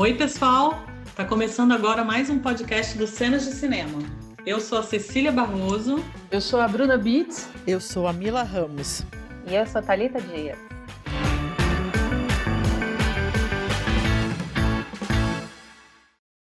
Oi, pessoal! Tá começando agora mais um podcast do Cenas de Cinema. Eu sou a Cecília Barroso. Eu sou a Bruna Beats. Eu sou a Mila Ramos. E eu sou a Thalita Dias.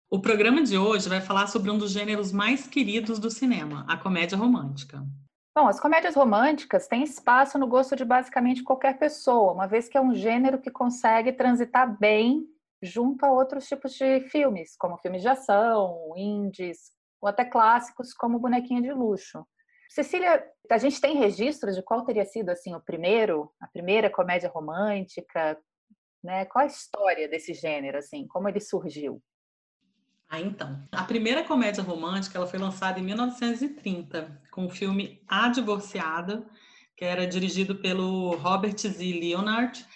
O programa de hoje vai falar sobre um dos gêneros mais queridos do cinema, a comédia romântica. Bom, as comédias românticas têm espaço no gosto de basicamente qualquer pessoa, uma vez que é um gênero que consegue transitar bem junto a outros tipos de filmes, como filmes de ação, indies, ou até clássicos como Bonequinha de Luxo. Cecília, a gente tem registros de qual teria sido assim o primeiro, a primeira comédia romântica, né? Qual a história desse gênero assim, como ele surgiu? Ah, então. A primeira comédia romântica ela foi lançada em 1930 com o filme A Divorciada, que era dirigido pelo Robert Z. Leonard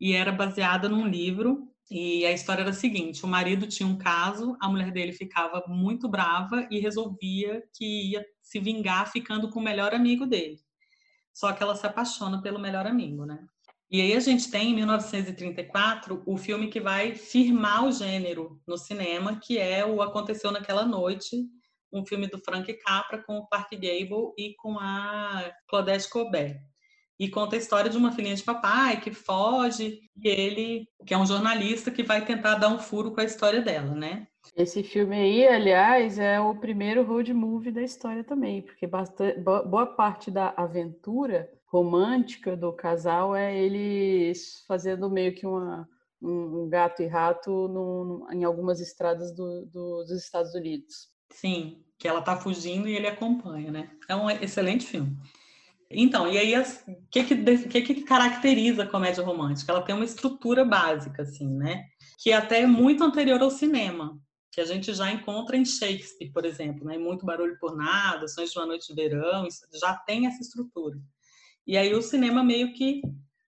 e era baseada num livro. E a história era a seguinte: o marido tinha um caso, a mulher dele ficava muito brava e resolvia que ia se vingar ficando com o melhor amigo dele. Só que ela se apaixona pelo melhor amigo, né? E aí a gente tem, em 1934, o filme que vai firmar o gênero no cinema, que é o Aconteceu Naquela Noite, um filme do Frank Capra com o Clark Gable e com a Claudette Colbert. E conta a história de uma filhinha de papai que foge e ele, que é um jornalista, que vai tentar dar um furo com a história dela, né? Esse filme aí, aliás, é o primeiro road movie da história também, porque bastante, boa parte da aventura romântica do casal é eles fazendo meio que uma, um, gato e rato em algumas estradas do, do, dos Estados Unidos. Sim, que ela tá fugindo e ele acompanha, né? É um excelente filme. Então, e aí, o que que, que que caracteriza a comédia romântica? Ela tem uma estrutura básica, assim, né? Que até é muito anterior ao cinema, que a gente já encontra em Shakespeare, por exemplo, né? Muito Barulho por Nada, Sonhos de uma Noite de Verão, já tem essa estrutura. E aí o cinema meio que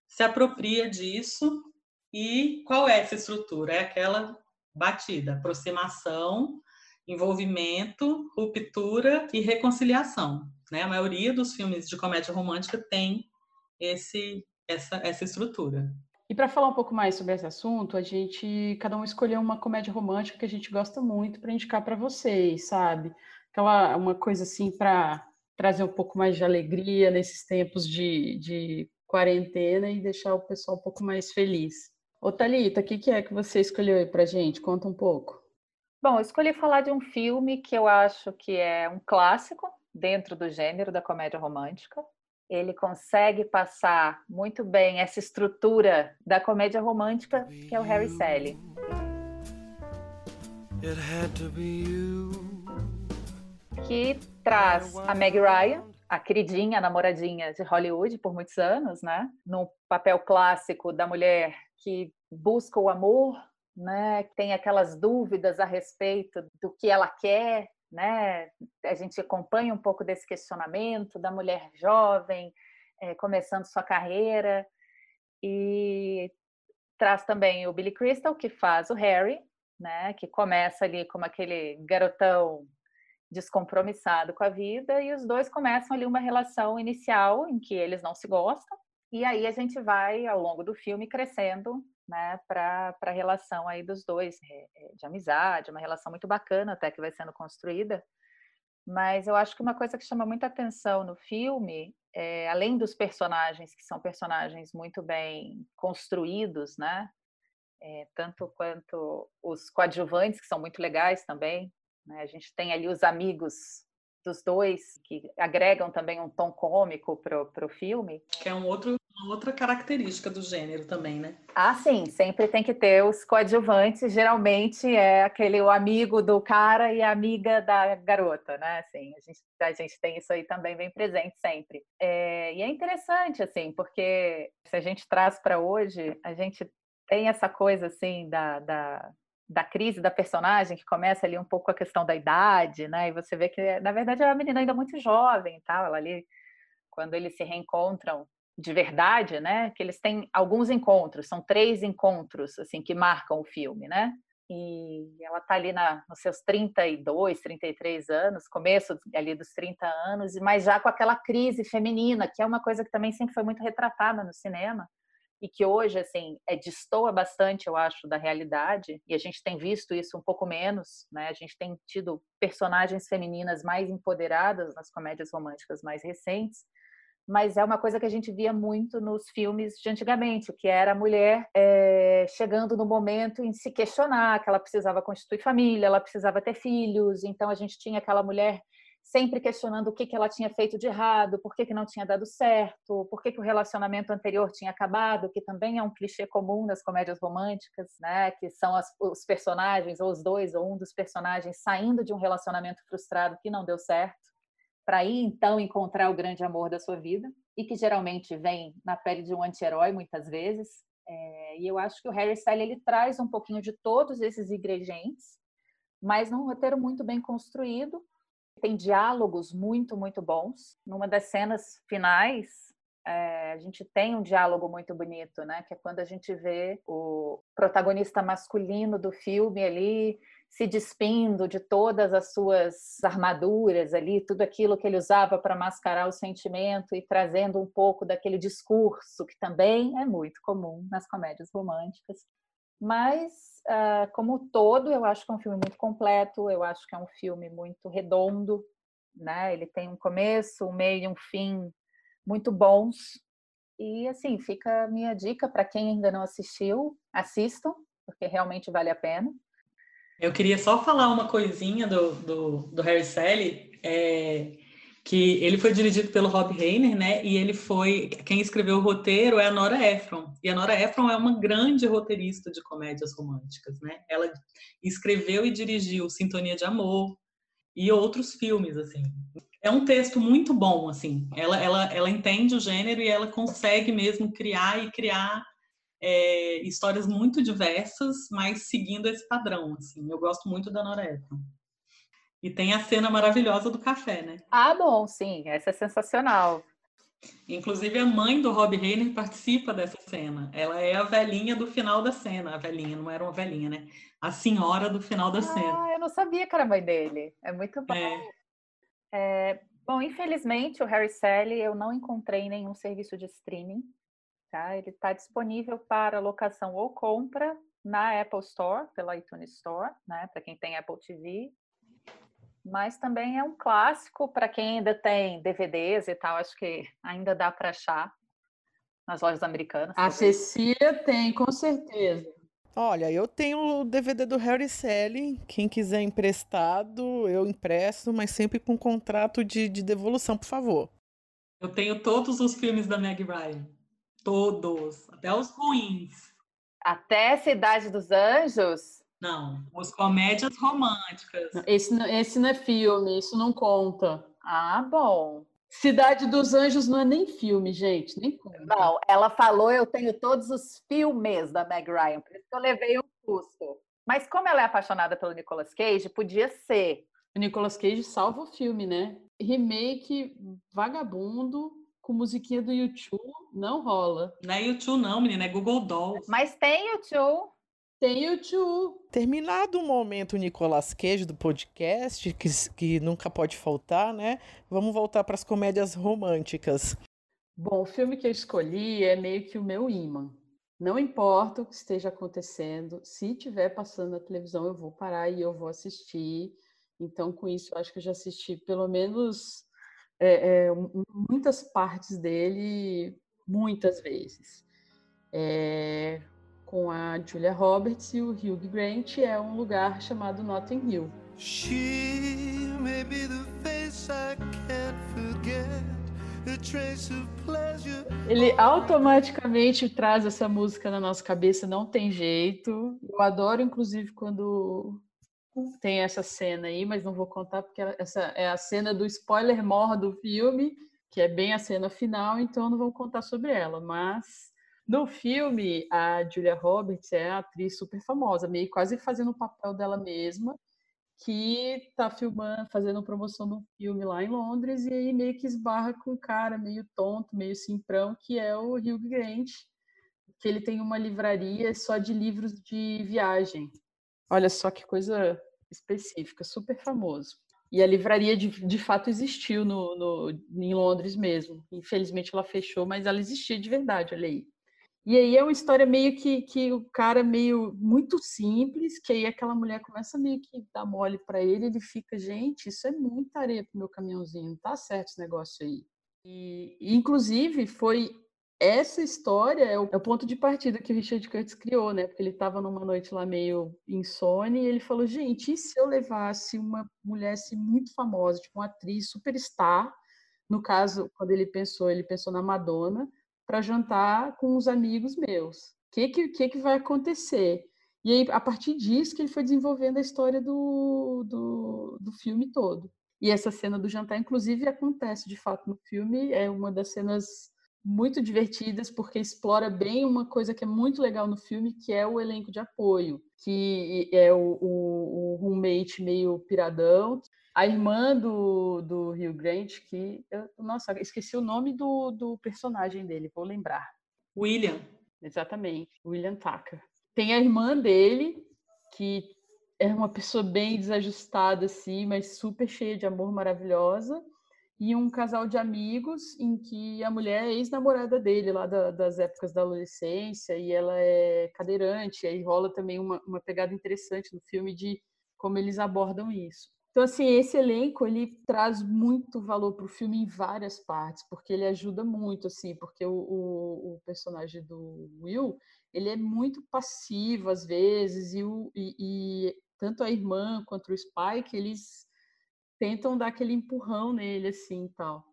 se apropria disso. E qual é essa estrutura? É aquela batida, aproximação, envolvimento, ruptura e reconciliação. Né? A maioria dos filmes de comédia romântica tem esse, essa, essa estrutura. E para falar um pouco mais sobre esse assunto, a gente cada um escolheu uma comédia romântica que a gente gosta muito para indicar para vocês, sabe? Aquela uma coisa assim para trazer um pouco mais de alegria nesses tempos de, de quarentena e deixar o pessoal um pouco mais feliz. Ô Thalita, o que, que é que você escolheu aí pra gente? Conta um pouco. Bom, eu escolhi falar de um filme que eu acho que é um clássico dentro do gênero da comédia romântica. Ele consegue passar muito bem essa estrutura da comédia romântica, que é o Harry Sally. Que traz a Meg Ryan, a queridinha, a namoradinha de Hollywood por muitos anos, né? No papel clássico da mulher que busca o amor, né? Tem aquelas dúvidas a respeito do que ela quer, né? A gente acompanha um pouco desse questionamento da mulher jovem é, começando sua carreira e traz também o Billy Crystal que faz o Harry, né? Que começa ali como aquele garotão descompromissado com a vida e os dois começam ali uma relação inicial em que eles não se gostam e aí a gente vai ao longo do filme crescendo né para a relação aí dos dois é, é, de amizade uma relação muito bacana até que vai sendo construída mas eu acho que uma coisa que chama muita atenção no filme é, além dos personagens que são personagens muito bem construídos né é, tanto quanto os coadjuvantes que são muito legais também né? A gente tem ali os amigos dos dois que agregam também um tom cômico para o filme. Que é um outro, outra característica do gênero também, né? Ah, sim, sempre tem que ter os coadjuvantes, geralmente é aquele o amigo do cara e a amiga da garota, né? Assim, a gente, a gente tem isso aí também bem presente sempre. É, e é interessante, assim, porque se a gente traz para hoje, a gente tem essa coisa, assim, da, da da crise da personagem, que começa ali um pouco a questão da idade, né? E você vê que, na verdade, é uma menina ainda muito jovem, tal. Ela ali, quando eles se reencontram de verdade, né? Que eles têm alguns encontros, são três encontros, assim, que marcam o filme, né? E ela tá ali na, nos seus 32, 33 anos, começo ali dos 30 anos, mas já com aquela crise feminina, que é uma coisa que também sempre foi muito retratada no cinema, e que hoje assim é destoa bastante, eu acho, da realidade. E a gente tem visto isso um pouco menos, né? A gente tem tido personagens femininas mais empoderadas nas comédias românticas mais recentes mas é uma coisa que a gente via muito nos filmes de antigamente, que era a mulher é, chegando no momento em se questionar que ela precisava constituir família, ela precisava ter filhos, então a gente tinha aquela mulher sempre questionando o que, que ela tinha feito de errado, por que, que não tinha dado certo, por que, que o relacionamento anterior tinha acabado, que também é um clichê comum das comédias românticas, né? que são as, os personagens, ou os dois, ou um dos personagens, saindo de um relacionamento frustrado que não deu certo para ir então encontrar o grande amor da sua vida e que geralmente vem na pele de um anti-herói muitas vezes. É, e eu acho que o Harry Styles ele traz um pouquinho de todos esses ingredientes, mas num roteiro muito bem construído. Tem diálogos muito, muito bons. Numa das cenas finais, é, a gente tem um diálogo muito bonito, né? Que é quando a gente vê o protagonista masculino do filme ali se despindo de todas as suas armaduras ali, tudo aquilo que ele usava para mascarar o sentimento e trazendo um pouco daquele discurso que também é muito comum nas comédias românticas. Mas, uh, como todo, eu acho que é um filme muito completo, eu acho que é um filme muito redondo, né? Ele tem um começo, um meio e um fim muito bons. E, assim, fica a minha dica para quem ainda não assistiu, assistam, porque realmente vale a pena. Eu queria só falar uma coisinha do, do, do Harry Sally, é, que ele foi dirigido pelo Rob Reiner, né? E ele foi quem escreveu o roteiro é a Nora Ephron. E a Nora Ephron é uma grande roteirista de comédias românticas, né? Ela escreveu e dirigiu Sintonia de Amor e outros filmes, assim. É um texto muito bom, assim. Ela, ela, ela entende o gênero e ela consegue mesmo criar e criar é, histórias muito diversas, mas seguindo esse padrão, assim. Eu gosto muito da Noreta. E tem a cena maravilhosa do café, né? Ah, bom, sim, essa é sensacional. Inclusive a mãe do Rob Reiner participa dessa cena. Ela é a velhinha do final da cena. A velhinha, não era uma velhinha, né? A senhora do final da ah, cena. Ah, eu não sabia que era a mãe dele. É muito bom. É. É, bom, infelizmente o Harry Sally eu não encontrei em nenhum serviço de streaming. Tá? Ele está disponível para locação ou compra na Apple Store, pela iTunes Store, né? para quem tem Apple TV. Mas também é um clássico para quem ainda tem DVDs e tal, acho que ainda dá para achar nas lojas americanas. A Cecília tem, com certeza. Olha, eu tenho o DVD do Harry Sally. Quem quiser emprestado, eu empresto, mas sempre com contrato de, de devolução, por favor. Eu tenho todos os filmes da Meg Ryan. Todos, até os ruins. Até Cidade dos Anjos? Não, os comédias românticas. Esse, esse não é filme, isso não conta. Ah, bom. Cidade dos Anjos não é nem filme, gente, nem conta. Não, ela falou eu tenho todos os filmes da Meg Ryan, por isso que eu levei um susto. Mas como ela é apaixonada pelo Nicolas Cage, podia ser. O Nicolas Cage salva o filme, né? Remake vagabundo, com musiquinha do YouTube, não rola. Não é YouTube não, menina, é Google Dolls. Mas tem YouTube. Tem YouTube. Terminado o momento Nicolas Cage do podcast, que, que nunca pode faltar, né? Vamos voltar para as comédias românticas. Bom, o filme que eu escolhi é meio que o meu imã. Não importa o que esteja acontecendo, se estiver passando na televisão, eu vou parar e eu vou assistir. Então, com isso, eu acho que eu já assisti pelo menos é, é, muitas partes dele, muitas vezes. É, com a Julia Roberts e o Hugh Grant é um lugar chamado Notting Hill. Ele automaticamente traz essa música na nossa cabeça, não tem jeito. Eu adoro, inclusive, quando tem essa cena aí, mas não vou contar porque essa é a cena do spoiler mor do filme, que é bem a cena final, então não vou contar sobre ela. Mas no filme, a Julia Roberts é a atriz super famosa, meio quase fazendo o papel dela mesma, que está filmando, fazendo promoção do filme lá em Londres, e aí meio que esbarra com um cara meio tonto, meio simprão, que é o Hugh Grant, que ele tem uma livraria só de livros de viagem. Olha só que coisa específica, super famoso. E a livraria de, de fato existiu no, no, em Londres mesmo. Infelizmente ela fechou, mas ela existia de verdade, olha aí. E aí é uma história meio que, que o cara meio muito simples, que aí aquela mulher começa meio que dar mole para ele, ele fica, gente, isso é muita areia pro meu caminhãozinho, não tá certo esse negócio aí. E, inclusive, foi essa história é o, é o, ponto de partida que o Richard Curtis criou, né? Porque ele estava numa noite lá meio insone e ele falou: gente, e se eu levasse uma mulher assim, muito famosa, tipo uma atriz superstar? No caso, quando ele pensou, ele pensou na Madonna, para jantar com os amigos meus. O que, que, que, que vai acontecer? E aí, a partir disso, que ele foi desenvolvendo a história do, do, do filme todo. E essa cena do jantar, inclusive, acontece de fato no filme, é uma das cenas muito divertidas, porque explora bem uma coisa que é muito legal no filme, que é o elenco de apoio, que é o, o, o roommate meio piradão, a irmã do, do Rio Grande, que. Eu, nossa, esqueci o nome do, do personagem dele, vou lembrar. William. Exatamente, William Tucker. Tem a irmã dele, que é uma pessoa bem desajustada, assim, mas super cheia de amor, maravilhosa. E um casal de amigos em que a mulher é ex-namorada dele, lá da, das épocas da adolescência, e ela é cadeirante. Aí rola também uma, uma pegada interessante no filme de como eles abordam isso. Então, assim, esse elenco, ele traz muito valor para o filme em várias partes, porque ele ajuda muito, assim, porque o, o, o, personagem do Will, ele é muito passivo às vezes, e, o, e, e tanto a irmã quanto o Spike, eles tentam dar aquele empurrão nele, assim, tal.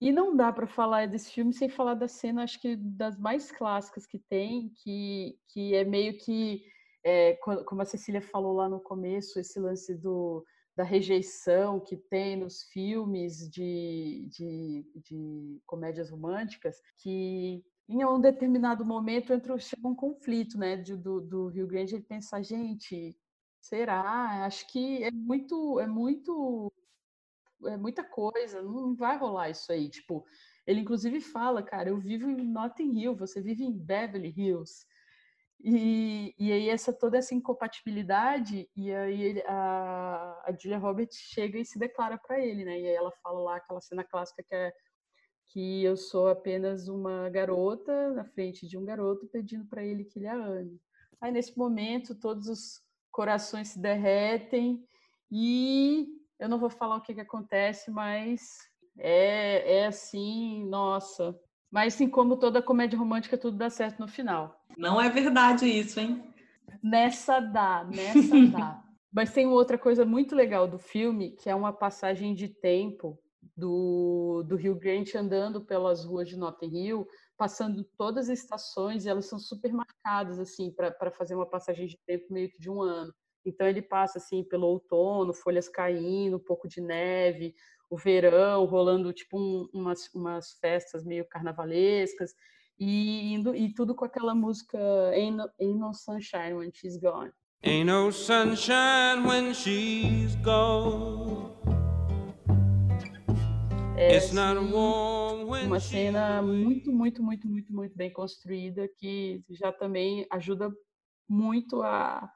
E não dá para falar desse filme sem falar da cena, acho que das mais clássicas que tem, que, que é meio que, é, como a Cecília falou lá no começo, esse lance do da rejeição que tem nos filmes de, de, de comédias românticas, que em um determinado momento entra, chega um conflito, né, do, do Rio Grande, ele pensa, gente, será? Acho que é muito, é muito, é muita coisa, não vai rolar isso aí, tipo, ele inclusive fala, cara, eu vivo em Notting Hill, você vive em Beverly Hills, e, e aí essa toda essa incompatibilidade e aí a, a Julia Roberts chega e se declara para ele, né? E aí ela fala lá aquela cena clássica que é que eu sou apenas uma garota na frente de um garoto pedindo para ele que ele a ame. Aí nesse momento todos os corações se derretem e eu não vou falar o que, que acontece, mas é, é assim, nossa, mas, assim como toda comédia romântica, tudo dá certo no final. Não é verdade isso, hein? Nessa dá, nessa dá. Mas tem outra coisa muito legal do filme, que é uma passagem de tempo do, do Rio Grande andando pelas ruas de Notting Hill, passando todas as estações, e elas são super marcadas, assim, para fazer uma passagem de tempo meio que de um ano. Então ele passa assim pelo outono, folhas caindo, um pouco de neve, o verão, rolando tipo um, umas, umas festas meio carnavalescas e indo e tudo com aquela música Ain't no, Ain't no Sunshine When She's Gone. Ain't no sunshine when she's gone. É assim, uma cena muito, muito, muito, muito, muito bem construída que já também ajuda muito a,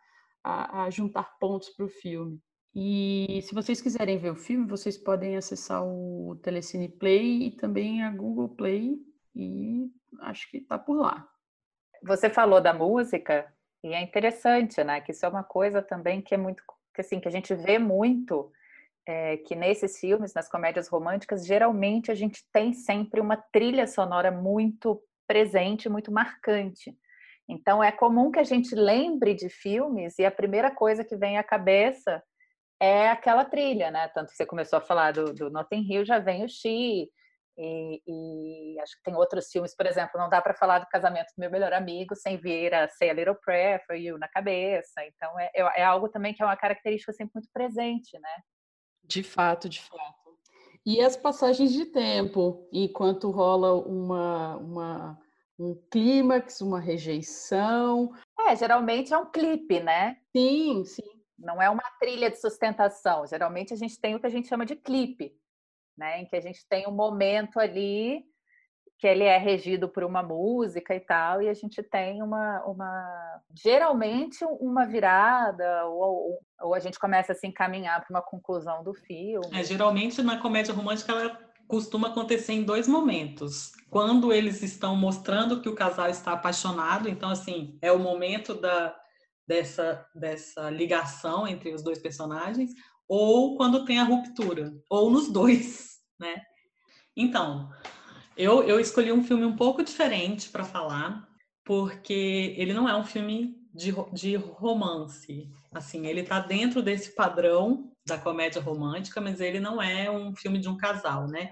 a, a juntar pontos para o filme. E se vocês quiserem ver o filme, vocês podem acessar o Telecine Play e também a Google Play e acho que está por lá. Você falou da música e é interessante, né? Que isso é uma coisa também que é muito, que assim, que a gente vê muito é, que nesses filmes, nas comédias românticas, geralmente a gente tem sempre uma trilha sonora muito presente, muito marcante. Então é comum que a gente lembre de filmes e a primeira coisa que vem à cabeça é aquela trilha, né? Tanto que você começou a falar do, do Notting Hill, já vem o Xi, e, e, acho que tem outros filmes, por exemplo, não dá para falar do casamento do meu melhor amigo sem vir a Say a Little Prayer for You na cabeça. Então é, é, é algo também que é uma característica sempre muito presente, né? De fato, de fato. E as passagens de tempo, enquanto rola uma, uma um clímax, uma rejeição. É, geralmente é um clipe, né? Sim, sim. Não é uma trilha de sustentação. Geralmente a gente tem o que a gente chama de clipe, né? Em que a gente tem um momento ali que ele é regido por uma música e tal, e a gente tem uma, uma geralmente uma virada, ou, ou a gente começa a se encaminhar para uma conclusão do filme. É, geralmente na comédia romântica ela costuma acontecer em dois momentos. Quando eles estão mostrando que o casal está apaixonado, então assim, é o momento da dessa dessa ligação entre os dois personagens, ou quando tem a ruptura, ou nos dois, né? Então, eu, eu escolhi um filme um pouco diferente para falar, porque ele não é um filme de, de romance. Assim, ele está dentro desse padrão da comédia romântica, mas ele não é um filme de um casal, né?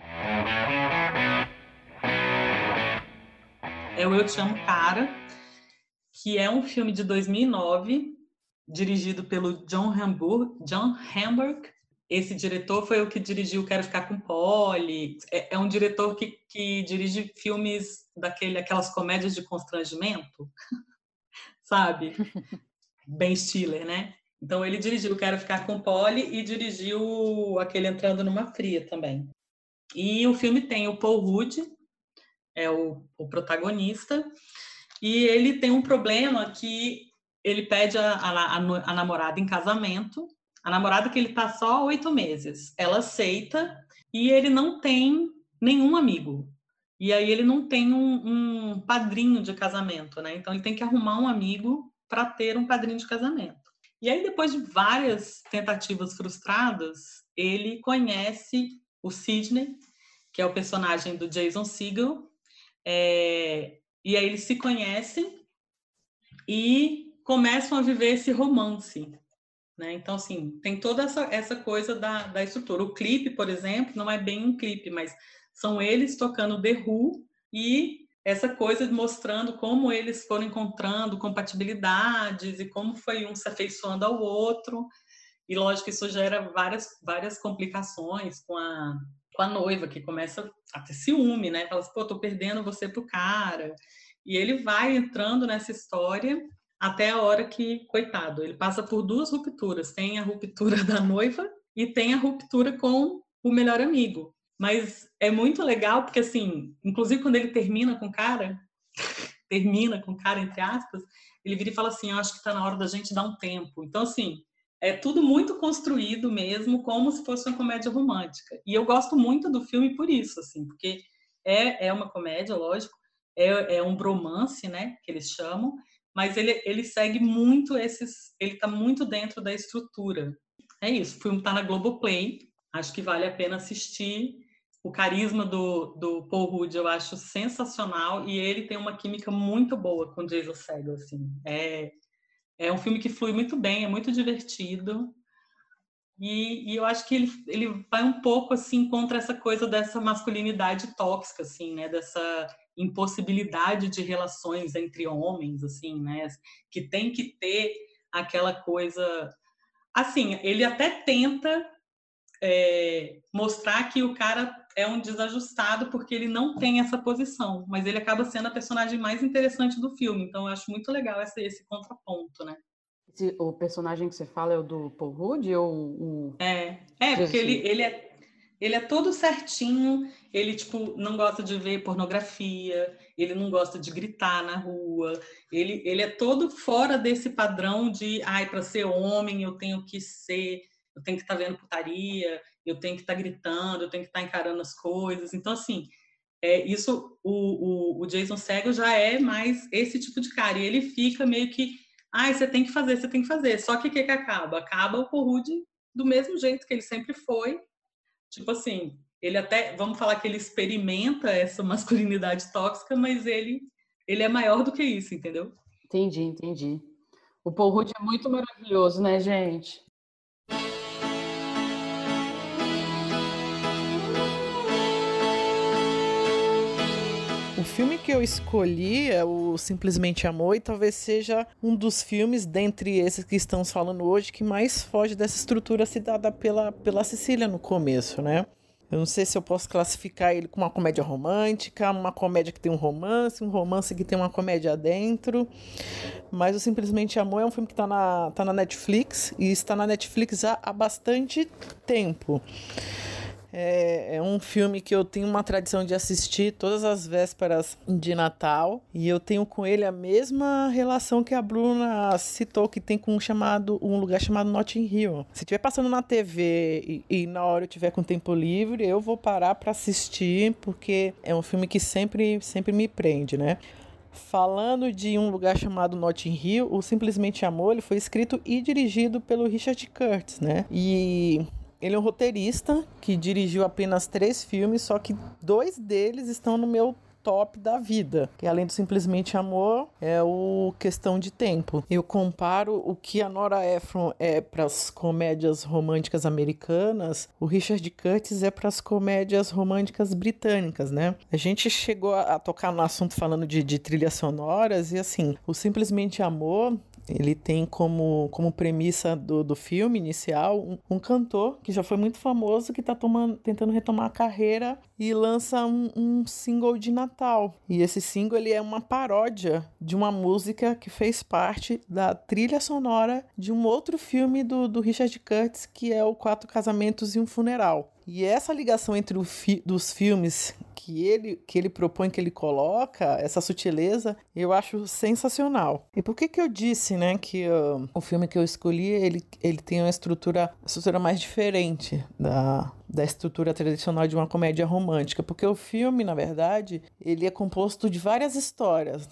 É o Eu Te Amo Cara, que é um filme de 2009, dirigido pelo John Hamburg, John Hamburg esse diretor foi o que dirigiu Quero Ficar com Polly. É, é um diretor que, que dirige filmes daquele, aquelas comédias de constrangimento, sabe? Ben Stiller, né? Então ele dirigiu Quero Ficar com Polly e dirigiu aquele Entrando numa Fria também. E o filme tem o Paul Rudd, é o, o protagonista, e ele tem um problema que ele pede a, a, a namorada em casamento a namorada que ele tá só oito meses. Ela aceita e ele não tem nenhum amigo. E aí ele não tem um, um padrinho de casamento, né? Então ele tem que arrumar um amigo para ter um padrinho de casamento. E aí depois de várias tentativas frustradas, ele conhece o Sidney, que é o personagem do Jason Segel, é... e aí eles se conhecem e começam a viver esse romance. Né? Então, assim, tem toda essa, essa coisa da, da estrutura. O clipe, por exemplo, não é bem um clipe, mas são eles tocando The Who e essa coisa mostrando como eles foram encontrando compatibilidades e como foi um se afeiçoando ao outro. E lógico, isso gera várias, várias complicações com a, com a noiva, que começa a ter ciúme, né? Fala assim, pô, tô perdendo você pro cara. E ele vai entrando nessa história até a hora que, coitado, ele passa por duas rupturas. Tem a ruptura da noiva e tem a ruptura com o melhor amigo. Mas é muito legal porque, assim, inclusive quando ele termina com o cara, termina com o cara, entre aspas, ele vira e fala assim: Eu acho que está na hora da gente dar um tempo. Então, assim, é tudo muito construído mesmo, como se fosse uma comédia romântica. E eu gosto muito do filme por isso, assim, porque é, é uma comédia, lógico, é, é um bromance, né, que eles chamam, mas ele, ele segue muito esses, ele está muito dentro da estrutura. É isso, o filme está na Globoplay, acho que vale a pena assistir. O carisma do, do Paul Rudd eu acho sensacional e ele tem uma química muito boa com Jason Segel, assim. É, é um filme que flui muito bem, é muito divertido. E, e, eu acho que ele, ele vai um pouco assim contra essa coisa dessa masculinidade tóxica, assim, né? Dessa impossibilidade de relações entre homens, assim, né? Que tem que ter aquela coisa. Assim, ele até tenta é, mostrar que o cara é um desajustado porque ele não tem essa posição, mas ele acaba sendo a personagem mais interessante do filme. Então, eu acho muito legal esse, esse contraponto, né? o personagem que você fala é o do Paul Rudd ou o... É, é porque ele, ele é ele é todo certinho, ele tipo não gosta de ver pornografia, ele não gosta de gritar na rua, ele, ele é todo fora desse padrão de, ai, para ser homem eu tenho que ser, eu tenho que estar tá vendo putaria, eu tenho que estar tá gritando, eu tenho que estar tá encarando as coisas. Então assim, é, isso o, o, o Jason Segel já é mais esse tipo de cara, e ele fica meio que, ai, você tem que fazer, você tem que fazer. Só que o que, que acaba? Acaba o Rude do mesmo jeito que ele sempre foi, Tipo assim, ele até, vamos falar que ele experimenta essa masculinidade tóxica, mas ele, ele é maior do que isso, entendeu? Entendi, entendi. O Paul Rudd é muito maravilhoso, né, gente? Filme que eu escolhi é o Simplesmente Amor e talvez seja um dos filmes, dentre esses que estamos falando hoje, que mais foge dessa estrutura citada pela, pela Cecília no começo, né? Eu não sei se eu posso classificar ele como uma comédia romântica, uma comédia que tem um romance, um romance que tem uma comédia dentro. Mas o Simplesmente Amor é um filme que está na, tá na Netflix e está na Netflix há, há bastante tempo. É, é, um filme que eu tenho uma tradição de assistir todas as vésperas de Natal. E eu tenho com ele a mesma relação que a Bruna citou, que tem com um, chamado, um lugar chamado Notting Hill. Se estiver passando na TV e, e, na hora eu tiver com tempo livre, eu vou parar para assistir, porque é um filme que sempre, sempre me prende, né? Falando de um lugar chamado Notting Hill, o Simplesmente Amor, ele foi escrito e dirigido pelo Richard Curtis, né? E ele é um roteirista que dirigiu apenas três filmes, só que dois deles estão no meu top da vida. Que além do simplesmente amor, é o questão de tempo. Eu comparo o que a Nora Ephron é para as comédias românticas americanas, o Richard Curtis é para as comédias românticas britânicas, né? A gente chegou a, tocar no assunto falando de, de trilhas sonoras e assim, o simplesmente amor ele tem como, como premissa do, do filme inicial um, um cantor que já foi muito famoso que está tentando retomar a carreira e lança um, um, single de Natal. E esse single ele é uma paródia de uma música que fez parte da trilha sonora de um outro filme do, do Richard Curtis que é o Quatro Casamentos e um Funeral. E essa ligação entre os fi dos filmes que ele, que ele propõe, que ele coloca, essa sutileza, eu acho sensacional. E por que que eu disse, né, que uh, o filme que eu escolhi, ele, ele tem uma estrutura, uma estrutura mais diferente da, da estrutura tradicional de uma comédia romântica, porque o filme, na verdade, ele é composto de várias histórias,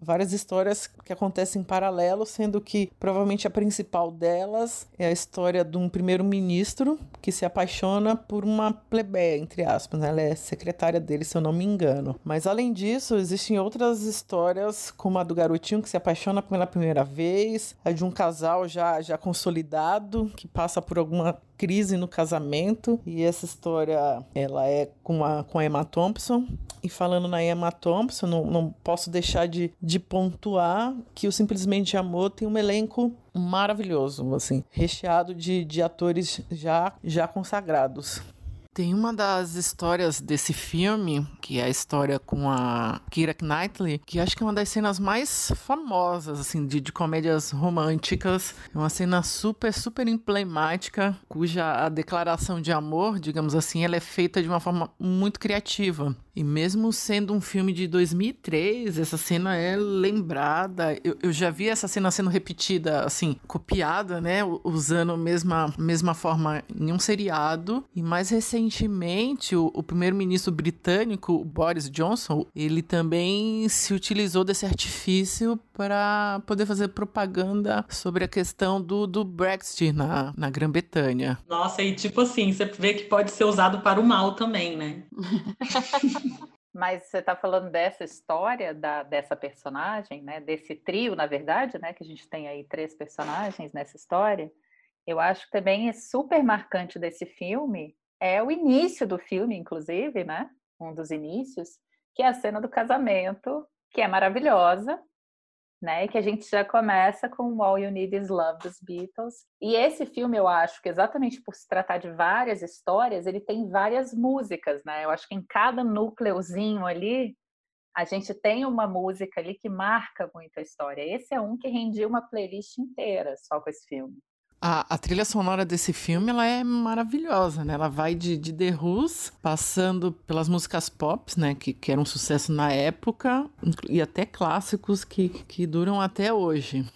várias histórias que acontecem em paralelo, sendo que provavelmente a principal delas é a história de um primeiro-ministro que se apaixona por uma plebeia, entre aspas, né? ela é secretária dele, se eu não me engano. Mas além disso, existem outras histórias, como a do garotinho que se apaixona pela primeira vez, a de um casal já já consolidado que passa por alguma crise no casamento. E essa história ela é com a, com a Emma Thompson. E falando na Emma Thompson não, não posso deixar de, de pontuar que o Simplesmente Amor tem um elenco maravilhoso assim recheado de, de atores já já consagrados tem uma das histórias desse filme, que é a história com a Kira Knightley, que acho que é uma das cenas mais famosas, assim, de, de comédias românticas. É uma cena super, super emblemática, cuja a declaração de amor, digamos assim, ela é feita de uma forma muito criativa. E mesmo sendo um filme de 2003, essa cena é lembrada. Eu, eu já vi essa cena sendo repetida, assim, copiada, né? Usando a mesma, mesma forma em um seriado. E mais recentemente, o, o primeiro-ministro britânico, Boris Johnson, ele também se utilizou desse artifício para poder fazer propaganda sobre a questão do, do Brexit na, na Grã-Bretanha. Nossa, e tipo assim, você vê que pode ser usado para o mal também, né? Mas você está falando dessa história da, dessa personagem, né? Desse trio, na verdade, né? Que a gente tem aí três personagens nessa história. Eu acho que também é super marcante desse filme é o início do filme, inclusive, né? Um dos inícios, que é a cena do casamento, que é maravilhosa, né? Que a gente já começa com All You Need Is Love dos Beatles. E esse filme, eu acho que exatamente por se tratar de várias histórias, ele tem várias músicas, né? Eu acho que em cada núcleozinho ali, a gente tem uma música ali que marca muito a história. Esse é um que rendia uma playlist inteira só com esse filme. A, a, trilha sonora desse filme ela é maravilhosa, né? Ela vai de, de The Who's, passando pelas músicas pop, né? Que, que eram um sucesso na época, e até clássicos que, que duram até hoje.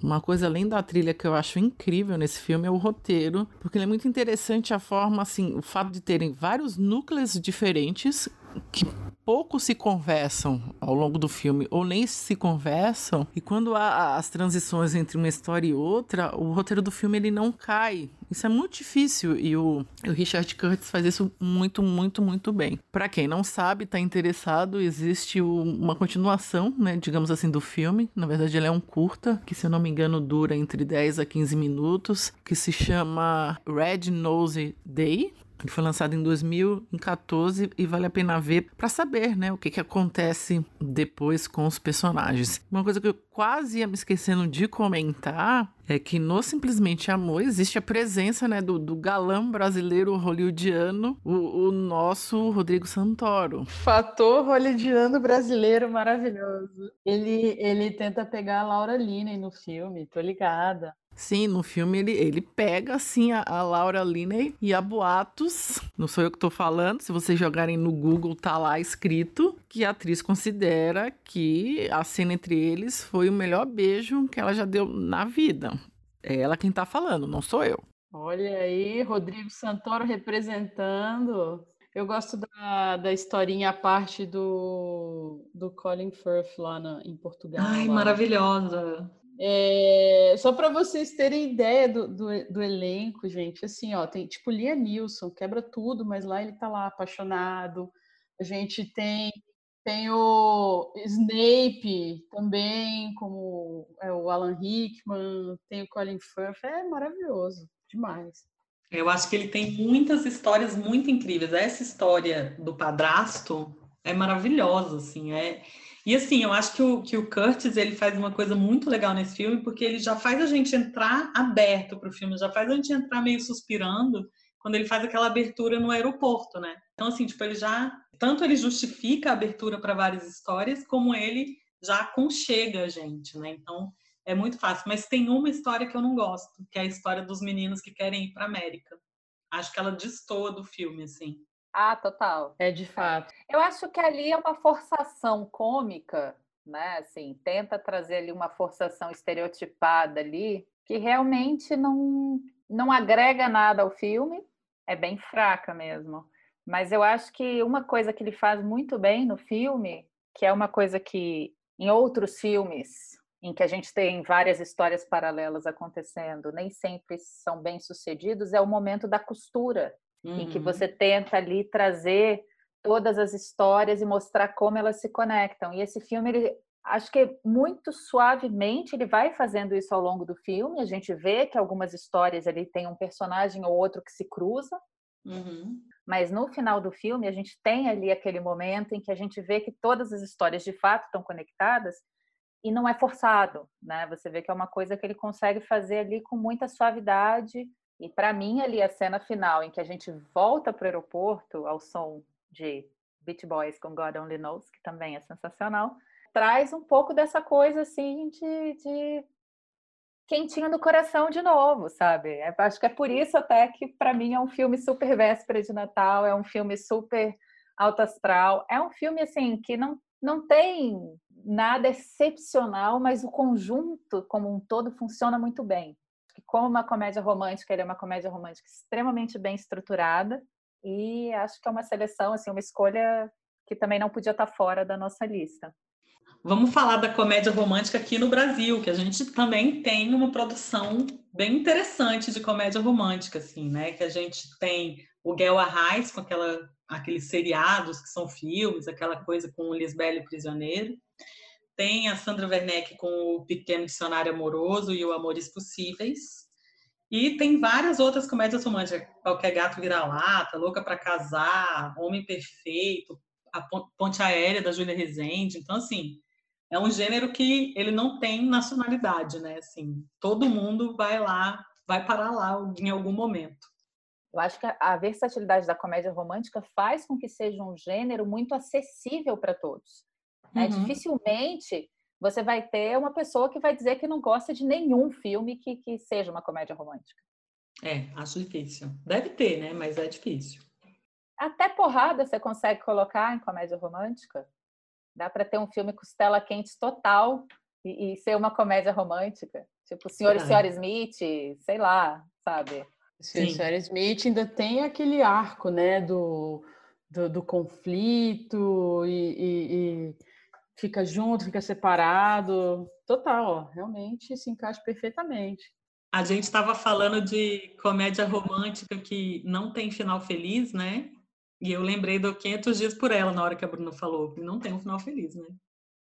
Uma coisa além da trilha que eu acho incrível nesse filme é o roteiro, porque ele é muito interessante a forma, assim, o fato de terem vários núcleos diferentes que pouco se conversam ao longo do filme, ou nem se conversam, e quando há as transições entre uma história e outra, o roteiro do filme ele não cai. Isso é muito difícil e o, o Richard Curtis faz isso muito, muito, muito bem. Para quem não sabe, está interessado, existe o, uma continuação, né, digamos assim, do filme. Na verdade, ele é um curta, que se eu não me engano dura entre 10 a 15 minutos, que se chama Red Nose Day, ele foi lançado em 2014 e vale a pena ver para saber, né, o que, que acontece depois com os personagens. Uma coisa que eu quase ia me esquecendo de comentar é que no Simplesmente Amor existe a presença, né, do, do galã brasileiro hollywoodiano, o, o nosso Rodrigo Santoro. Fator hollywoodiano brasileiro maravilhoso. Ele, ele tenta pegar a Laura Linney no filme, tô ligada. Sim, no filme ele, ele pega assim a, a, Laura Linney e a Boatos, não sou eu que tô falando, se vocês jogarem no Google tá lá escrito que a atriz considera que a cena entre eles foi o melhor beijo que ela já deu na vida. É ela quem tá falando, não sou eu. Olha aí, Rodrigo Santoro representando. Eu gosto da, da historinha à parte do, do Colin Firth lá na, em Portugal. Ai, lá. maravilhosa. É, só para vocês terem ideia do, do, do, elenco, gente, assim, ó, tem tipo Lia Nilson, quebra tudo, mas lá ele tá lá apaixonado. A gente tem tem o Snape também, como é o Alan Rickman, tem o Colin Firth, é maravilhoso, demais. Eu acho que ele tem muitas histórias muito incríveis. Essa história do padrasto é maravilhosa, assim, é e assim, eu acho que o, que o Curtis ele faz uma coisa muito legal nesse filme, porque ele já faz a gente entrar aberto para o filme, já faz a gente entrar meio suspirando quando ele faz aquela abertura no aeroporto, né? Então, assim, tipo, ele já. Tanto ele justifica a abertura para várias histórias, como ele já aconchega a gente, né? Então, é muito fácil. Mas tem uma história que eu não gosto, que é a história dos meninos que querem ir para América. Acho que ela destoa do filme, assim. Ah, total. É de fato. Eu acho que ali é uma forçação cômica, né? Assim, tenta trazer ali uma forçação estereotipada ali, que realmente não, não agrega nada ao filme, é bem fraca mesmo. Mas eu acho que uma coisa que ele faz muito bem no filme, que é uma coisa que em outros filmes em que a gente tem várias histórias paralelas acontecendo, nem sempre são bem sucedidos, é o momento da costura uhum. em que uhum. você tenta ali trazer todas as histórias e mostrar como elas se conectam. E esse filme, ele, acho que muito suavemente ele vai fazendo isso ao longo do filme. A gente vê que algumas histórias ali tem um personagem ou outro que se cruza. Uhum. Mas no final do filme, a gente tem ali aquele momento em que a gente vê que todas as histórias de fato estão conectadas e não é forçado, né? Você vê que é uma coisa que ele consegue fazer ali com muita suavidade e para mim, ali, a cena final em que a gente volta para o aeroporto ao som de Beach Boys com God Only Knows, que também é sensacional, traz um pouco dessa coisa assim de, de quentinha no coração de novo, sabe? É, acho que é por isso até que para mim é um filme super véspera de Natal, é um filme super alto astral, é um filme assim que não não tem nada excepcional, mas o conjunto como um todo funciona muito bem como uma comédia romântica, ele é uma comédia romântica extremamente bem estruturada e acho que é uma seleção, assim, uma escolha que também não podia estar fora da nossa lista. Vamos falar da comédia romântica aqui no Brasil, que a gente também tem uma produção bem interessante de comédia romântica, assim, né? Que a gente tem o Guel Arraes com aquela, aqueles seriados que são filmes, aquela coisa com o Lisbelo Prisioneiro tem a Sandra Werneck com o Pequeno Dicionário Amoroso e o Amores Possíveis. E tem várias outras comédias românticas, Qualquer Gato Vira-Lata, Louca para Casar, Homem Perfeito, A Ponte Aérea da Júlia Rezende. Então, assim, é um gênero que ele não tem nacionalidade, né? Assim, todo mundo vai lá, vai parar lá em algum momento. Eu acho que a versatilidade da comédia romântica faz com que seja um gênero muito acessível para todos. Né? Uhum. Dificilmente você vai ter uma pessoa que vai dizer que não gosta de nenhum filme que, que seja uma comédia romântica. É, acho difícil. Deve ter, né? Mas é difícil. Até porrada você consegue colocar em comédia romântica. Dá para ter um filme costela quente total e, e, ser uma comédia romântica. Tipo, Senhor e Senhora Smith, sei lá, sabe? Senhor e Senhora Smith ainda tem aquele arco, né, do, do, do conflito e, e, e fica junto, fica separado. Total, ó, realmente se encaixa perfeitamente. A gente estava falando de comédia romântica que não tem final feliz, né? E eu lembrei do 500 Dias por Ela na hora que a Bruna falou. Não tem um final feliz, né?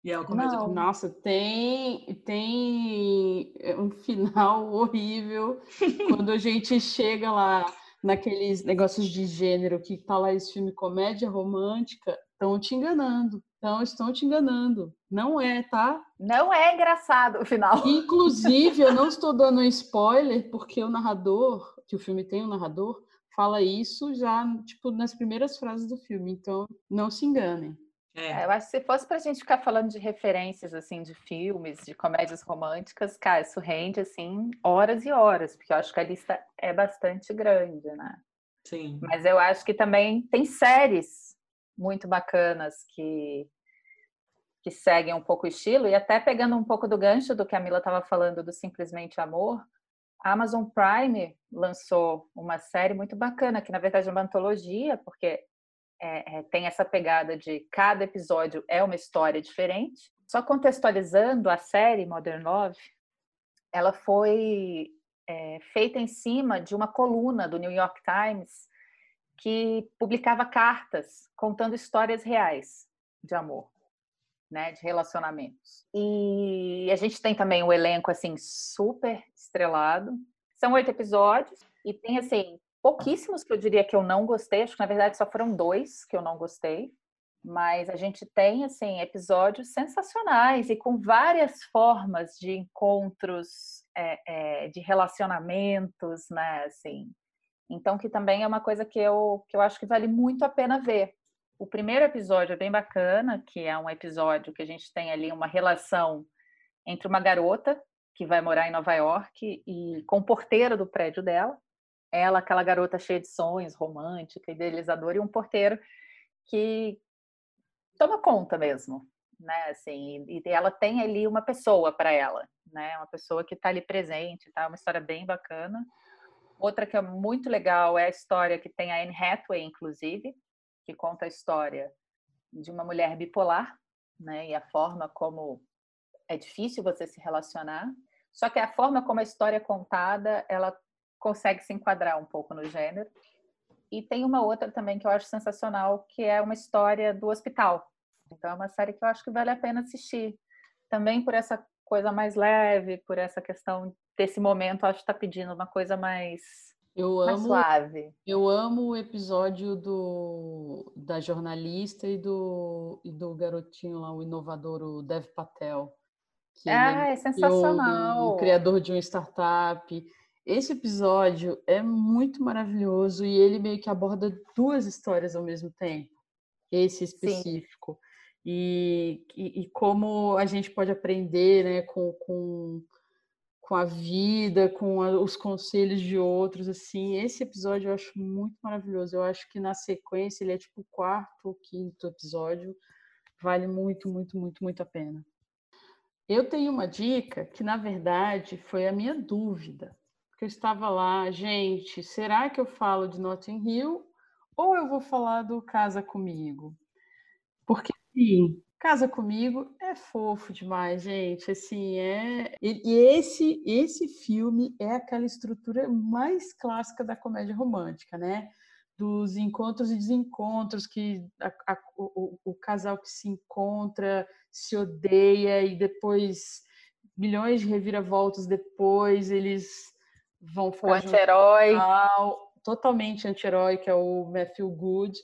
E é uma comédia não, romântica. Nossa, tem, tem um final horrível quando a gente chega lá naqueles negócios de gênero que tá lá esse filme comédia romântica, estão te enganando. Então, estão te enganando. Não é, tá? Não é engraçado o final. Inclusive, eu não estou dando um spoiler, porque o narrador, que o filme tem um narrador, fala isso já, tipo, nas primeiras frases do filme. Então, não se enganem. É. é. Eu acho que se fosse para a gente ficar falando de referências assim de filmes, de comédias românticas, cara, isso rende assim horas e horas, porque eu acho que a lista é bastante grande, né? Sim. Mas eu acho que também tem séries muito bacanas que que seguem um pouco o estilo e até pegando um pouco do gancho do que a Mila estava falando do simplesmente amor, a Amazon Prime lançou uma série muito bacana que na verdade é uma antologia porque é, é, tem essa pegada de cada episódio é uma história diferente. Só contextualizando a série Modern Love, ela foi é, feita em cima de uma coluna do New York Times que publicava cartas contando histórias reais de amor, né, de relacionamentos. E a gente tem também um elenco assim super estrelado. São oito episódios e tem assim pouquíssimos que eu diria que eu não gostei, acho que na verdade só foram dois que eu não gostei, mas a gente tem assim episódios sensacionais e com várias formas de encontros, é, é, de relacionamentos, né? Assim, então que também é uma coisa que eu que eu acho que vale muito a pena ver. O primeiro episódio é bem bacana, que é um episódio que a gente tem ali uma relação entre uma garota que vai morar em Nova York e com o porteiro do prédio dela ela, aquela garota cheia de sonhos, romântica, idealizadora, e um porteiro que toma conta mesmo, né? Assim, e, ela tem ali uma pessoa para ela, né? Uma pessoa que está ali presente, tá? Uma história bem bacana. Outra que é muito legal é a história que tem a Anne Hathaway, inclusive, que conta a história de uma mulher bipolar, né? E a forma como é difícil você se relacionar. Só que a forma como a história é contada, ela consegue se enquadrar um pouco no gênero. E tem uma outra também que eu acho sensacional, que é uma história do hospital. Então é uma série que eu acho que vale a pena assistir. Também por essa coisa mais leve, por essa questão desse momento, acho que está pedindo uma coisa mais, eu mais amo, suave. Eu amo o episódio do, da jornalista e do, e do garotinho lá, o inovador, o Dev Patel. Que ah, é, é sensacional. O, o criador de uma startup. Esse episódio é muito maravilhoso e ele meio que aborda duas histórias ao mesmo tempo, esse específico. E, e, e, como a gente pode aprender né, com, com, com a vida, com a, os conselhos de outros, assim, esse episódio eu acho muito maravilhoso. Eu acho que na sequência ele é tipo o quarto ou quinto episódio, vale muito, muito, muito, muito a pena. Eu tenho uma dica que, na verdade, foi a minha dúvida que eu estava lá, gente, será que eu falo de Notting Hill ou eu vou falar do Casa Comigo? Porque, sim, Casa Comigo é fofo demais, gente. Assim, é. E esse, esse filme é aquela estrutura mais clássica da comédia romântica, né? Dos encontros e desencontros, que a, a, o, o casal que se encontra se odeia e depois, milhões de reviravoltas depois, eles vão ficar o anti-herói. Totalmente anti-herói, que é o Matthew Good.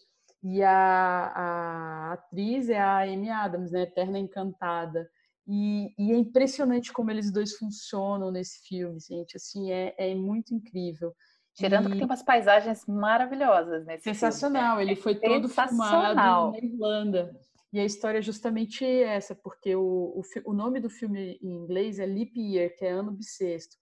E a, a atriz é a Amy Adams, né? Eterna Encantada. E, e, é impressionante como eles dois funcionam nesse filme, gente. Assim, é, é muito incrível. Tirando e... que tem umas paisagens maravilhosas nesse Sensacional. Filme, né? Ele foi todo filmado na Irlanda. E a história é justamente essa, porque o, o, o, nome do filme em inglês é Leap Year, que é ano bissexto.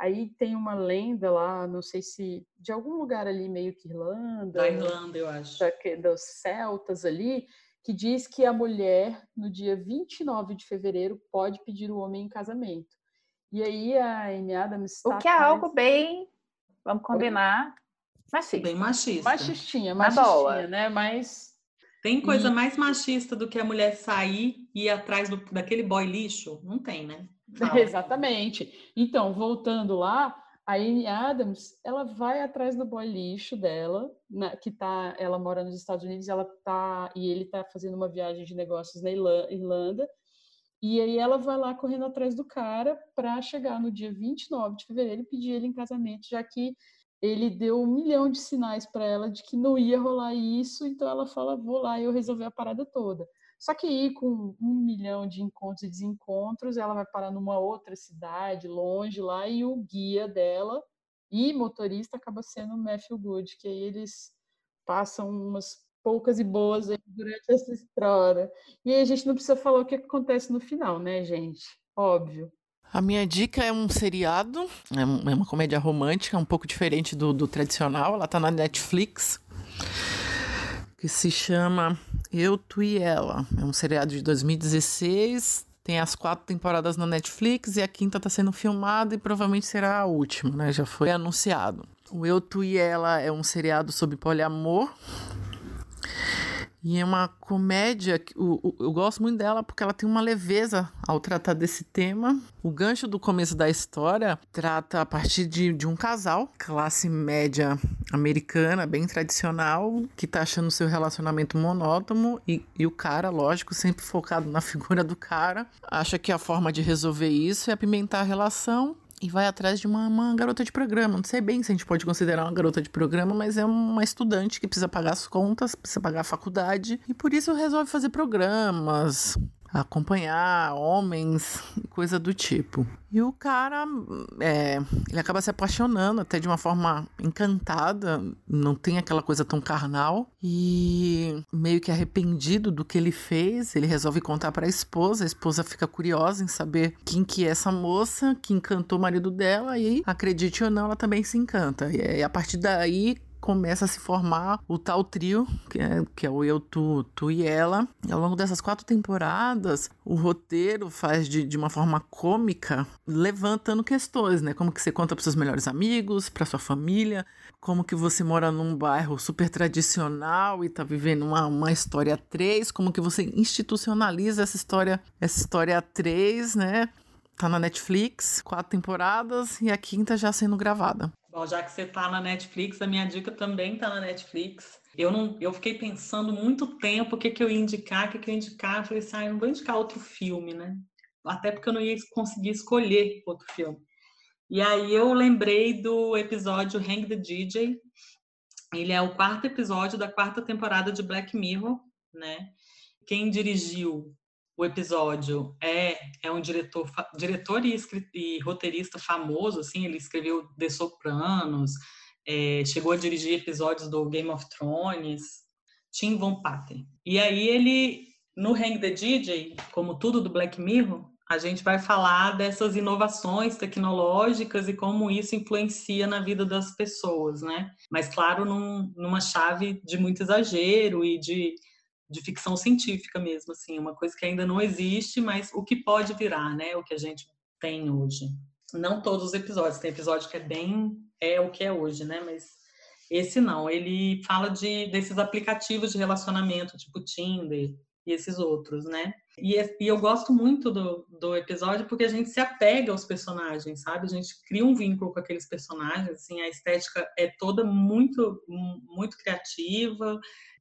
Aí tem uma lenda lá, não sei se de algum lugar ali, meio que Irlanda. Da Irlanda, eu acho. Da, dos celtas ali, que diz que a mulher, no dia 29 de fevereiro, pode pedir o homem em casamento. E aí a Amy Adams está... O que é algo bem, vamos combinar, machista. Bem machista. Machistinha, machistinha, né? Mas... Tem coisa e... mais machista do que a mulher sair e ir atrás do, daquele boy lixo? Não tem, né? Exatamente. Então, voltando lá, a Amy Adams, ela vai atrás do boy lixo dela, na, que tá, ela mora nos Estados Unidos, ela tá e ele tá fazendo uma viagem de negócios na Irlanda, e aí ela vai lá correndo atrás do cara para chegar no dia 29 de fevereiro e pedir ele em casamento, já que ele deu um milhão de sinais para ela de que não ia rolar isso, então ela fala, vou lá e eu resolver a parada toda. Só que aí, com um milhão de encontros e desencontros, ela vai parar numa outra cidade, longe lá, e o guia dela e motorista acaba sendo o Matthew Good, que aí eles passam umas poucas e boas durante essa história. E aí a gente não precisa falar o que acontece no final, né, gente? Óbvio. A minha dica é um seriado, é, é uma comédia romântica, um pouco diferente do, do tradicional. Ela tá na Netflix, que se chama Eu, Tu e Ela. É um seriado de 2016, tem as quatro temporadas na Netflix e a quinta está sendo filmada e provavelmente será a última, né? Já foi anunciado. O Eu, Tu e Ela é um seriado sobre poliamor e é uma comédia, que eu, eu gosto muito dela porque ela tem uma leveza ao tratar desse tema. O gancho do começo da história trata a partir de, de um casal, classe média americana, bem tradicional, que tá achando seu relacionamento monótono e, e o cara, lógico, sempre focado na figura do cara, acha que a forma de resolver isso é apimentar a relação e vai atrás de uma, uma, garota de programa. Não sei bem se a gente pode considerar uma garota de programa, mas é uma estudante que precisa pagar as contas, precisa pagar a faculdade e por isso resolve fazer programas, acompanhar homens, coisa do tipo. E o cara, é, ele acaba se apaixonando até de uma forma encantada, não tem aquela coisa tão carnal e meio que arrependido do que ele fez, ele resolve contar para a esposa, a esposa fica curiosa em saber quem que é essa moça que encantou o marido dela e acredite ou não, ela também se encanta. E a partir daí começa a se formar o tal trio, que é, que é o eu, tu, tu e ela. E ao longo dessas quatro temporadas, o roteiro faz de, de uma forma cômica, levantando questões, né? Como que você conta para seus melhores amigos, para sua família, como que você mora num bairro super tradicional e tá vivendo uma, uma história 3, como que você institucionaliza essa história, essa história 3, né? Tá na Netflix, quatro temporadas e a quinta já sendo gravada. Bom, já que você está na Netflix, a minha dica também está na Netflix. Eu não, eu fiquei pensando muito tempo o que, que eu ia indicar, o que, que eu ia indicar. Eu falei assim, ah, eu não vou indicar outro filme, né? Até porque eu não ia conseguir escolher outro filme. E aí eu lembrei do episódio Hang the DJ. Ele é o quarto episódio da quarta temporada de Black Mirror, né? Quem dirigiu o episódio é, é um diretor, diretor e, e roteirista famoso, assim, ele escreveu The Sopranos, é, chegou a dirigir episódios do Game of Thrones, Tim Von Patten. E aí ele, no Hang the DJ, como tudo do Black Mirror, a gente vai falar dessas inovações tecnológicas e como isso influencia na vida das pessoas, né? Mas, claro, num, numa chave de muito exagero e de de ficção científica mesmo, assim, uma coisa que ainda não existe, mas o que pode virar, né? O que a gente tem hoje. Não todos os episódios, tem episódio que é bem é o que é hoje, né? Mas esse não, ele fala de desses aplicativos de relacionamento, tipo Tinder e esses outros, né? E, e eu gosto muito do, do episódio porque a gente se apega aos personagens, sabe? A gente cria um vínculo com aqueles personagens, assim, a estética é toda muito muito criativa,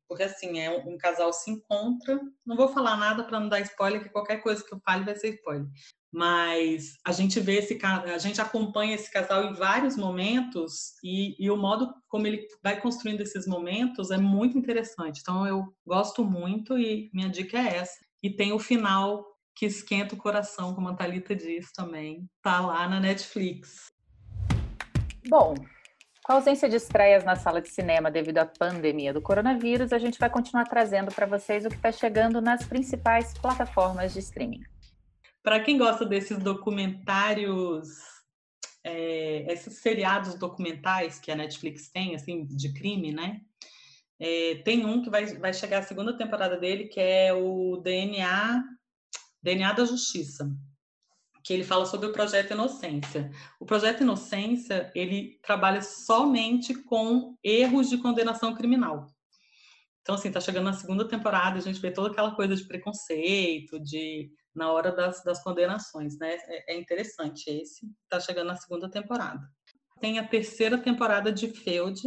porque assim, é um, um casal se encontra. Não vou falar nada para não dar spoiler, que qualquer coisa que eu fale vai ser spoiler. Mas a gente vê esse a gente acompanha esse casal em vários momentos e, e o modo como ele vai construindo esses momentos é muito interessante. Então eu gosto muito e minha dica é essa. E tem o final que esquenta o coração, como a Thalita diz também. Tá lá na Netflix. Bom, com a ausência de estreias na sala de cinema devido à pandemia do coronavírus, a gente vai continuar trazendo para vocês o que está chegando nas principais plataformas de streaming. Para quem gosta desses documentários, é, esses seriados documentais que a Netflix tem, assim, de crime, né? É, tem um que vai, vai chegar a segunda temporada dele, que é o DNA, DNA da Justiça que ele fala sobre o projeto Inocência. O projeto Inocência, ele trabalha somente com erros de condenação criminal. Então, assim, tá chegando na segunda temporada, a gente vê toda aquela coisa de preconceito, de na hora das, das condenações, né? É, é interessante esse. Tá chegando na segunda temporada. Tem a terceira temporada de Feud,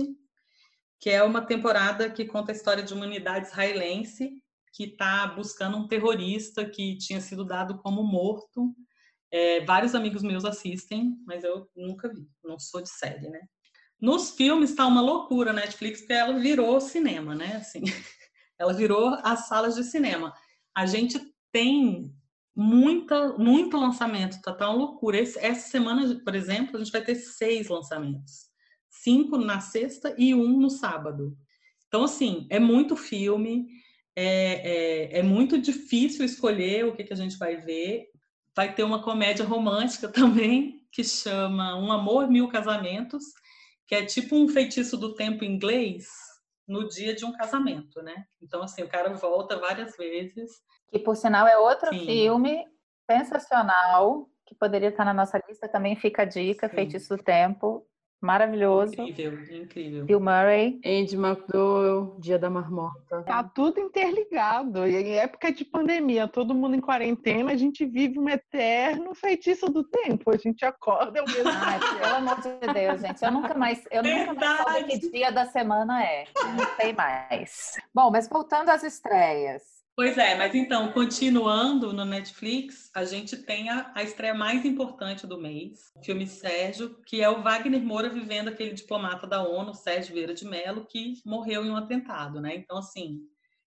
que é uma temporada que conta a história de uma unidade israelense que está buscando um terrorista que tinha sido dado como morto é, vários amigos meus assistem, mas eu nunca vi, não sou de série, né? Nos filmes está uma loucura a Netflix, porque ela virou cinema, né? Assim, ela virou as salas de cinema. A gente tem muita, muito lançamento, tá, tá uma loucura. Esse, essa semana, por exemplo, a gente vai ter seis lançamentos. Cinco na sexta e um no sábado. Então, assim, é muito filme, é, é, é muito difícil escolher o que, que a gente vai ver. Vai ter uma comédia romântica também, que chama Um Amor, Mil Casamentos, que é tipo um feitiço do tempo inglês no dia de um casamento, né? Então, assim, o cara volta várias vezes. Que, por sinal, é outro Sim. filme sensacional, que poderia estar na nossa lista, também fica a dica, Sim. Feitiço do Tempo, maravilhoso. Incrível, incrível. Bill Murray. Andy McDowell, Dia da Marmota. Tá tudo interligado. E em época de pandemia, todo mundo em quarentena, a gente vive um eterno feitiço do tempo. A gente acorda é o mesmo. Ai, pelo amor de Deus, gente. Eu nunca mais, eu nunca mais soube que dia da semana é. Não sei mais. Bom, mas voltando às estreias. Pois é, mas então, continuando no Netflix, a gente tem a, a, estreia mais importante do mês, o filme Sérgio, que é o Wagner Moura vivendo aquele diplomata da ONU, Sérgio Vieira de Mello, que morreu em um atentado, né? Então, assim,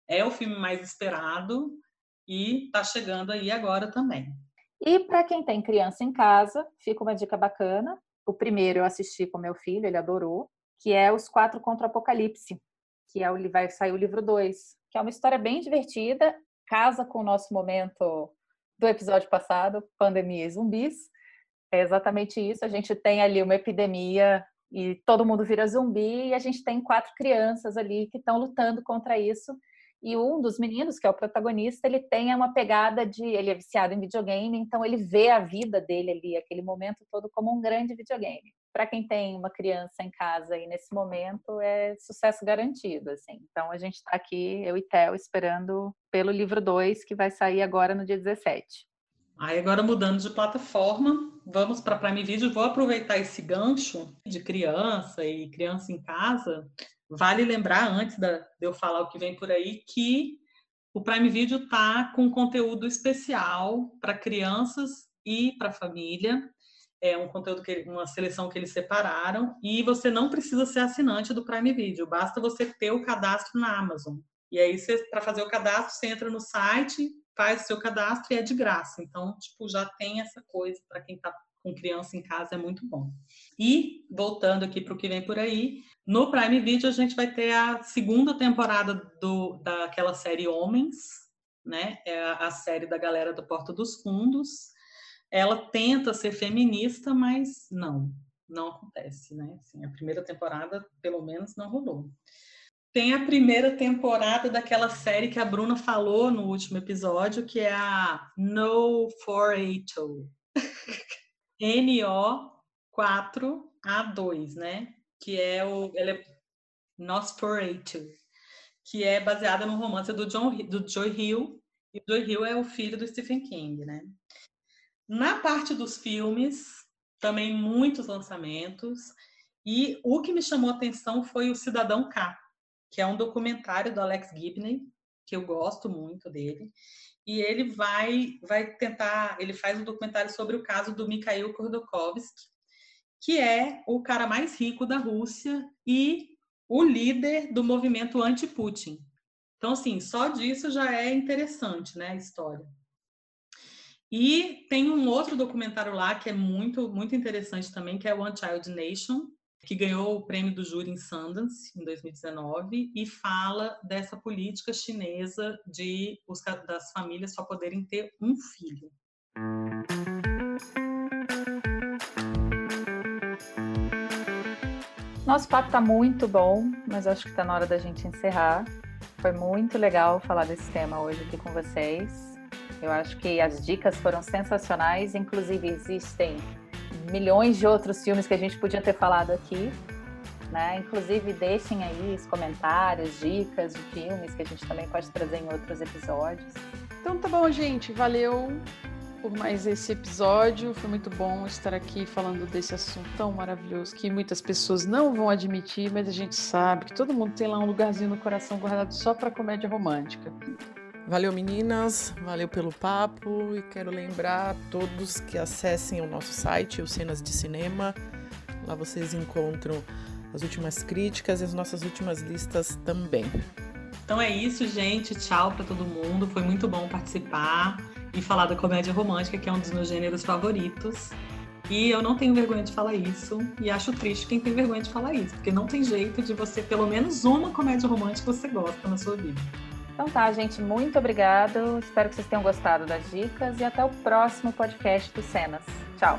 é o filme mais esperado e tá chegando aí agora também. E para quem tem criança em casa, fica uma dica bacana. O primeiro eu assisti com meu filho, ele adorou, que é Os Quatro contra o Apocalipse, que é o, vai sair o livro 2 que é uma história bem divertida, casa com o nosso momento do episódio passado, pandemia e zumbis. É exatamente isso. A gente tem ali uma epidemia e todo mundo vira zumbi e a gente tem quatro crianças ali que estão lutando contra isso. E um dos meninos, que é o protagonista, ele tem uma pegada de. Ele é viciado em videogame, então ele vê a vida dele ali, aquele momento todo, como um grande videogame para quem tem uma criança em casa aí nesse momento é sucesso garantido, assim. Então a gente está aqui, eu e Theo, esperando pelo livro 2 que vai sair agora no dia 17. Aí agora mudando de plataforma, vamos para Prime Video. Vou aproveitar esse gancho de criança e criança em casa. Vale lembrar antes de eu falar o que vem por aí que o Prime Video tá com conteúdo especial para crianças e para família é um conteúdo que uma seleção que eles separaram e você não precisa ser assinante do Prime Video, basta você ter o cadastro na Amazon. E aí para fazer o cadastro, você entra no site, faz o seu cadastro e é de graça. Então, tipo, já tem essa coisa para quem está com criança em casa é muito bom. E voltando aqui para o que vem por aí, no Prime Video a gente vai ter a segunda temporada do daquela série Homens, né? É a série da galera do Porto dos Fundos ela tenta ser feminista, mas não, não acontece, né? Assim, a primeira temporada, pelo menos, não rolou. Tem a primeira temporada daquela série que a Bruna falou no último episódio, que é a No 482. NO4A2, né? Que é o. Ela é Nosferatu, que é baseada no romance do, John, do Joy Hill. E o Joy Hill é o filho do Stephen King, né? Na parte dos filmes, também muitos lançamentos. E o que me chamou a atenção foi o Cidadão K, que é um documentário do Alex Gibney, que eu gosto muito dele. E ele vai, vai tentar, ele faz um documentário sobre o caso do Mikhail Khodorkovsky, que é o cara mais rico da Rússia e o líder do movimento anti-Putin. Então, assim, só disso já é interessante, né, a história. E tem um outro documentário lá que é muito, muito interessante também, que é One Child Nation, que ganhou o prêmio do júri em Sundance em 2019 e fala dessa política chinesa de os, das famílias só poderem ter um filho. Nosso papo está muito bom, mas acho que está na hora da gente encerrar. Foi muito legal falar desse tema hoje aqui com vocês. Eu acho que as dicas foram sensacionais, inclusive existem milhões de outros filmes que a gente podia ter falado aqui. Né? Inclusive, deixem aí os comentários, dicas de filmes que a gente também pode trazer em outros episódios. Então tá bom, gente. Valeu por mais esse episódio. Foi muito bom estar aqui falando desse assunto tão maravilhoso que muitas pessoas não vão admitir, mas a gente sabe que todo mundo tem lá um lugarzinho no coração guardado só para comédia romântica. Valeu, meninas. Valeu pelo papo. E quero lembrar a todos que acessem o nosso site, o Cenas de Cinema. Lá vocês encontram as últimas críticas e as nossas últimas listas também. Então é isso, gente. Tchau para todo mundo. Foi muito bom participar e falar da comédia romântica, que é um dos meus gêneros favoritos. E eu não tenho vergonha de falar isso. E acho triste quem tem vergonha de falar isso, porque não tem jeito de você, pelo menos uma comédia romântica, você gosta na sua vida. Então tá, gente, muito obrigado. Espero que vocês tenham gostado das dicas e até o próximo podcast do Cenas. Tchau.